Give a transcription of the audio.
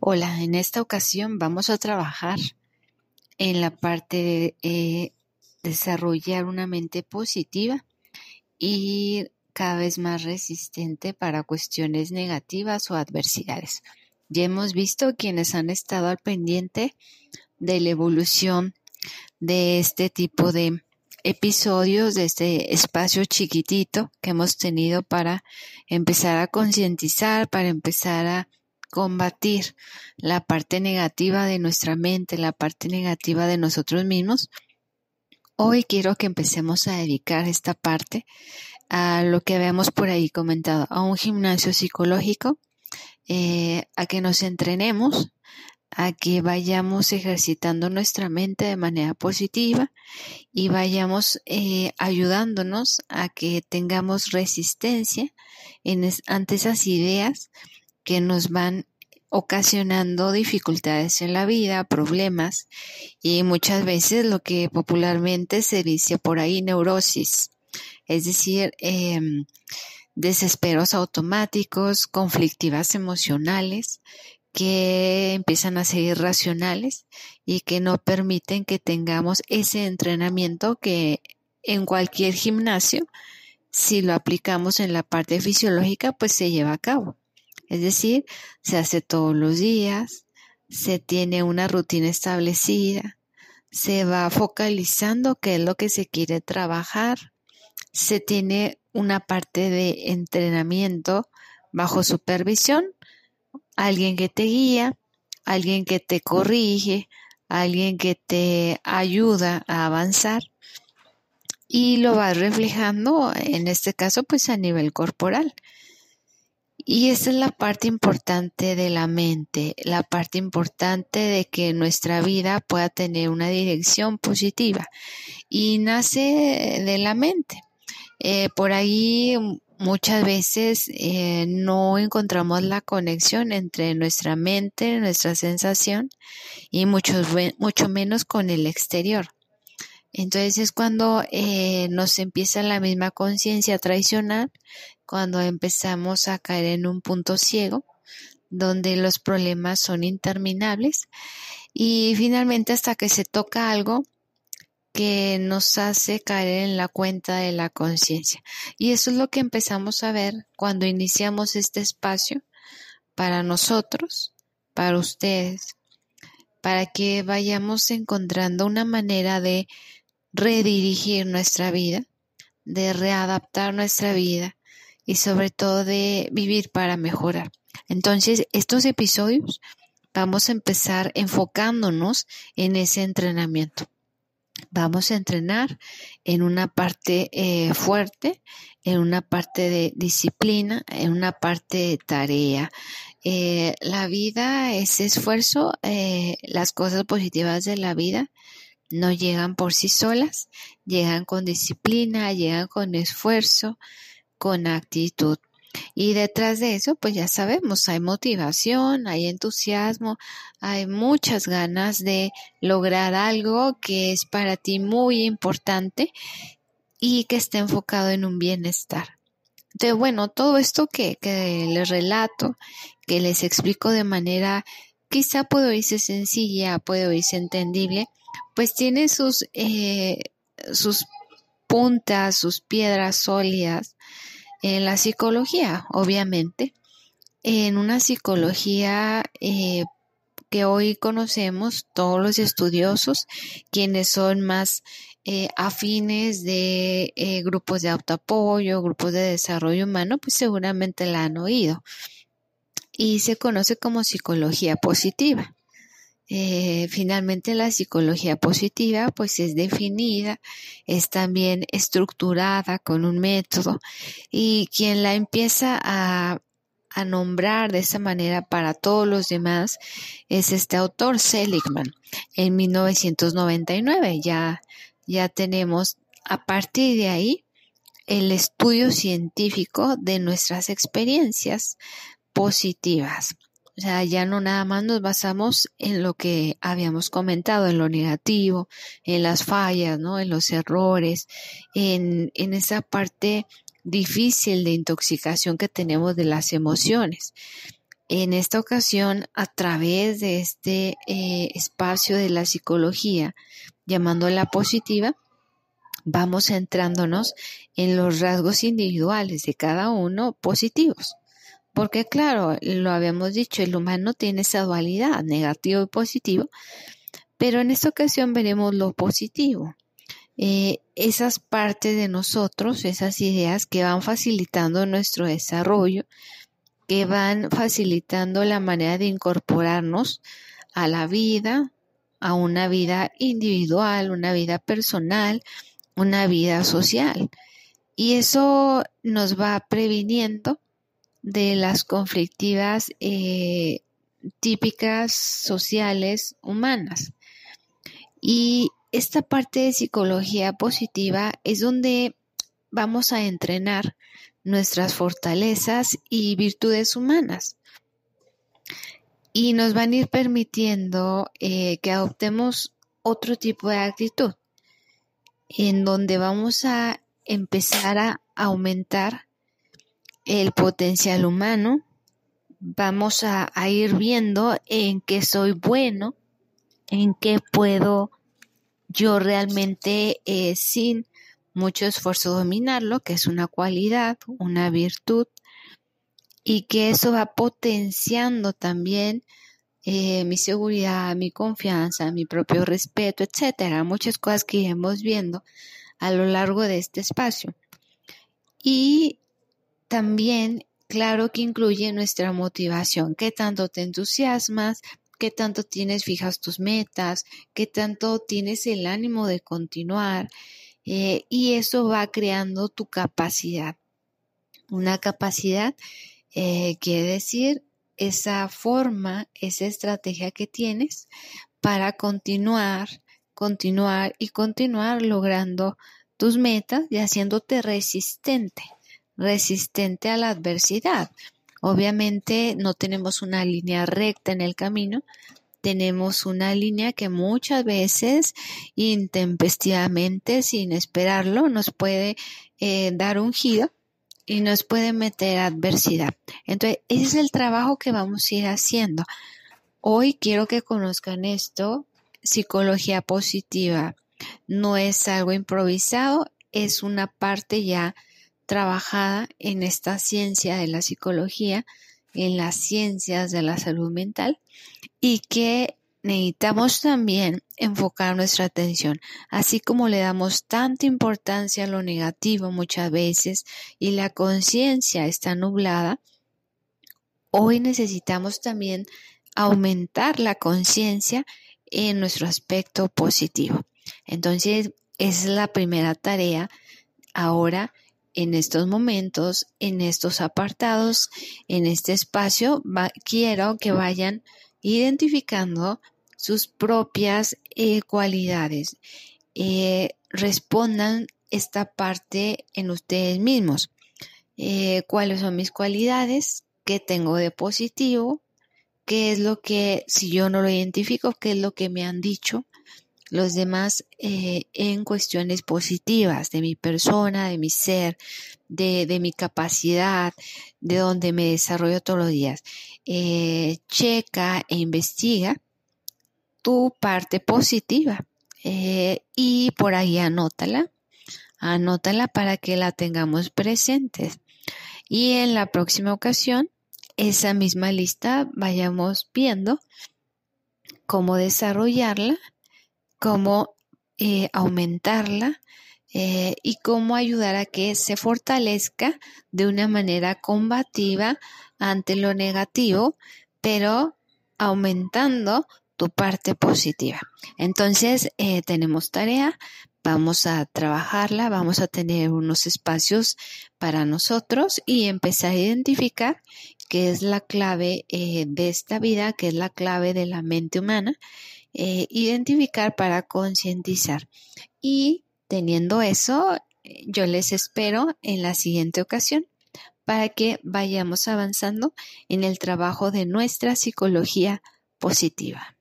Hola, en esta ocasión vamos a trabajar en la parte de eh, desarrollar una mente positiva y cada vez más resistente para cuestiones negativas o adversidades. Ya hemos visto quienes han estado al pendiente de la evolución de este tipo de episodios, de este espacio chiquitito que hemos tenido para empezar a concientizar, para empezar a combatir la parte negativa de nuestra mente, la parte negativa de nosotros mismos, hoy quiero que empecemos a dedicar esta parte a lo que habíamos por ahí comentado, a un gimnasio psicológico, eh, a que nos entrenemos, a que vayamos ejercitando nuestra mente de manera positiva y vayamos eh, ayudándonos a que tengamos resistencia en ante esas ideas que nos van ocasionando dificultades en la vida, problemas y muchas veces lo que popularmente se dice por ahí neurosis, es decir, em, desesperos automáticos, conflictivas emocionales que empiezan a ser irracionales y que no permiten que tengamos ese entrenamiento que en cualquier gimnasio, si lo aplicamos en la parte fisiológica, pues se lleva a cabo. Es decir, se hace todos los días, se tiene una rutina establecida, se va focalizando qué es lo que se quiere trabajar, se tiene una parte de entrenamiento bajo supervisión, alguien que te guía, alguien que te corrige, alguien que te ayuda a avanzar y lo vas reflejando en este caso pues a nivel corporal. Y esa es la parte importante de la mente, la parte importante de que nuestra vida pueda tener una dirección positiva. Y nace de la mente. Eh, por ahí muchas veces eh, no encontramos la conexión entre nuestra mente, nuestra sensación y mucho, mucho menos con el exterior. Entonces es cuando eh, nos empieza la misma conciencia traicionar, cuando empezamos a caer en un punto ciego, donde los problemas son interminables y finalmente hasta que se toca algo que nos hace caer en la cuenta de la conciencia. Y eso es lo que empezamos a ver cuando iniciamos este espacio para nosotros, para ustedes, para que vayamos encontrando una manera de redirigir nuestra vida, de readaptar nuestra vida y sobre todo de vivir para mejorar. Entonces, estos episodios vamos a empezar enfocándonos en ese entrenamiento. Vamos a entrenar en una parte eh, fuerte, en una parte de disciplina, en una parte de tarea. Eh, la vida es esfuerzo, eh, las cosas positivas de la vida no llegan por sí solas, llegan con disciplina, llegan con esfuerzo, con actitud. Y detrás de eso, pues ya sabemos, hay motivación, hay entusiasmo, hay muchas ganas de lograr algo que es para ti muy importante y que esté enfocado en un bienestar. Entonces, bueno, todo esto que, que les relato, que les explico de manera quizá puedo irse sencilla, puedo irse entendible, pues tiene sus, eh, sus puntas, sus piedras sólidas en la psicología, obviamente. En una psicología eh, que hoy conocemos todos los estudiosos, quienes son más eh, afines de grupos de autoapoyo, grupos de desarrollo humano, pues seguramente la han oído. Y se conoce como psicología positiva. Eh, finalmente la psicología positiva pues es definida, es también estructurada con un método y quien la empieza a, a nombrar de esa manera para todos los demás es este autor Seligman en 1999 ya ya tenemos a partir de ahí el estudio científico de nuestras experiencias positivas. O sea, ya no nada más nos basamos en lo que habíamos comentado, en lo negativo, en las fallas, ¿no? En los errores, en, en esa parte difícil de intoxicación que tenemos de las emociones. En esta ocasión, a través de este eh, espacio de la psicología, llamándola positiva, vamos centrándonos en los rasgos individuales de cada uno positivos. Porque claro, lo habíamos dicho, el humano tiene esa dualidad, negativo y positivo, pero en esta ocasión veremos lo positivo. Eh, esas partes de nosotros, esas ideas que van facilitando nuestro desarrollo, que van facilitando la manera de incorporarnos a la vida, a una vida individual, una vida personal, una vida social. Y eso nos va previniendo de las conflictivas eh, típicas sociales humanas. Y esta parte de psicología positiva es donde vamos a entrenar nuestras fortalezas y virtudes humanas. Y nos van a ir permitiendo eh, que adoptemos otro tipo de actitud, en donde vamos a empezar a aumentar el potencial humano, vamos a, ir viendo en qué soy bueno, en qué puedo yo realmente eh, sin mucho esfuerzo dominarlo, que es una cualidad, una virtud, y que eso va potenciando también eh, mi seguridad, mi confianza, mi propio respeto, etcétera, muchas cosas que iremos viendo a lo largo de este espacio. Y también, claro que incluye nuestra motivación, qué tanto te entusiasmas, qué tanto tienes fijas tus metas, qué tanto tienes el ánimo de continuar eh, y eso va creando tu capacidad. Una capacidad eh, quiere decir esa forma, esa estrategia que tienes para continuar, continuar y continuar logrando tus metas y haciéndote resistente, resistente a la adversidad. Obviamente no tenemos una línea recta en el camino, tenemos una línea que muchas veces intempestivamente, sin esperarlo, nos puede eh, dar un giro y nos puede meter adversidad. Entonces, ese es el trabajo que vamos a ir haciendo. Hoy quiero que conozcan esto, psicología positiva. No es algo improvisado, es una parte ya trabajada en esta ciencia de la psicología, en las ciencias de la salud mental y que necesitamos también enfocar nuestra atención, así como le damos tanta importancia a lo negativo muchas veces y la conciencia está nublada, hoy necesitamos también aumentar la conciencia en nuestro aspecto positivo. Entonces, es la primera tarea ahora en estos momentos, en estos apartados, en este espacio, quiero que vayan identificando sus propias eh, cualidades. Eh, respondan esta parte en ustedes mismos. Eh, ¿Cuáles son mis cualidades? ¿Qué tengo de positivo? ¿Qué es lo que, si yo no lo identifico, qué es lo que me han dicho? Los demás eh, en cuestiones positivas de mi persona, de mi ser, de, mi capacidad, de donde me desarrollo todos los días. Eh, checa e investiga tu parte positiva eh, y por ahí anótala, anótala para que la tengamos presente. Y en la próxima ocasión, esa misma lista vayamos viendo cómo desarrollarla cómo eh, aumentarla eh, y cómo ayudar a que se fortalezca de una manera combativa ante lo negativo, pero aumentando tu parte positiva. Entonces, eh, tenemos tarea, vamos a trabajarla, vamos a tener unos espacios para nosotros y empezar a identificar qué es la clave de esta vida, qué es la clave de la mente humana eh, identificar para concientizar. Y teniendo eso, yo les espero en la siguiente ocasión para que vayamos avanzando en el trabajo de nuestra psicología positiva.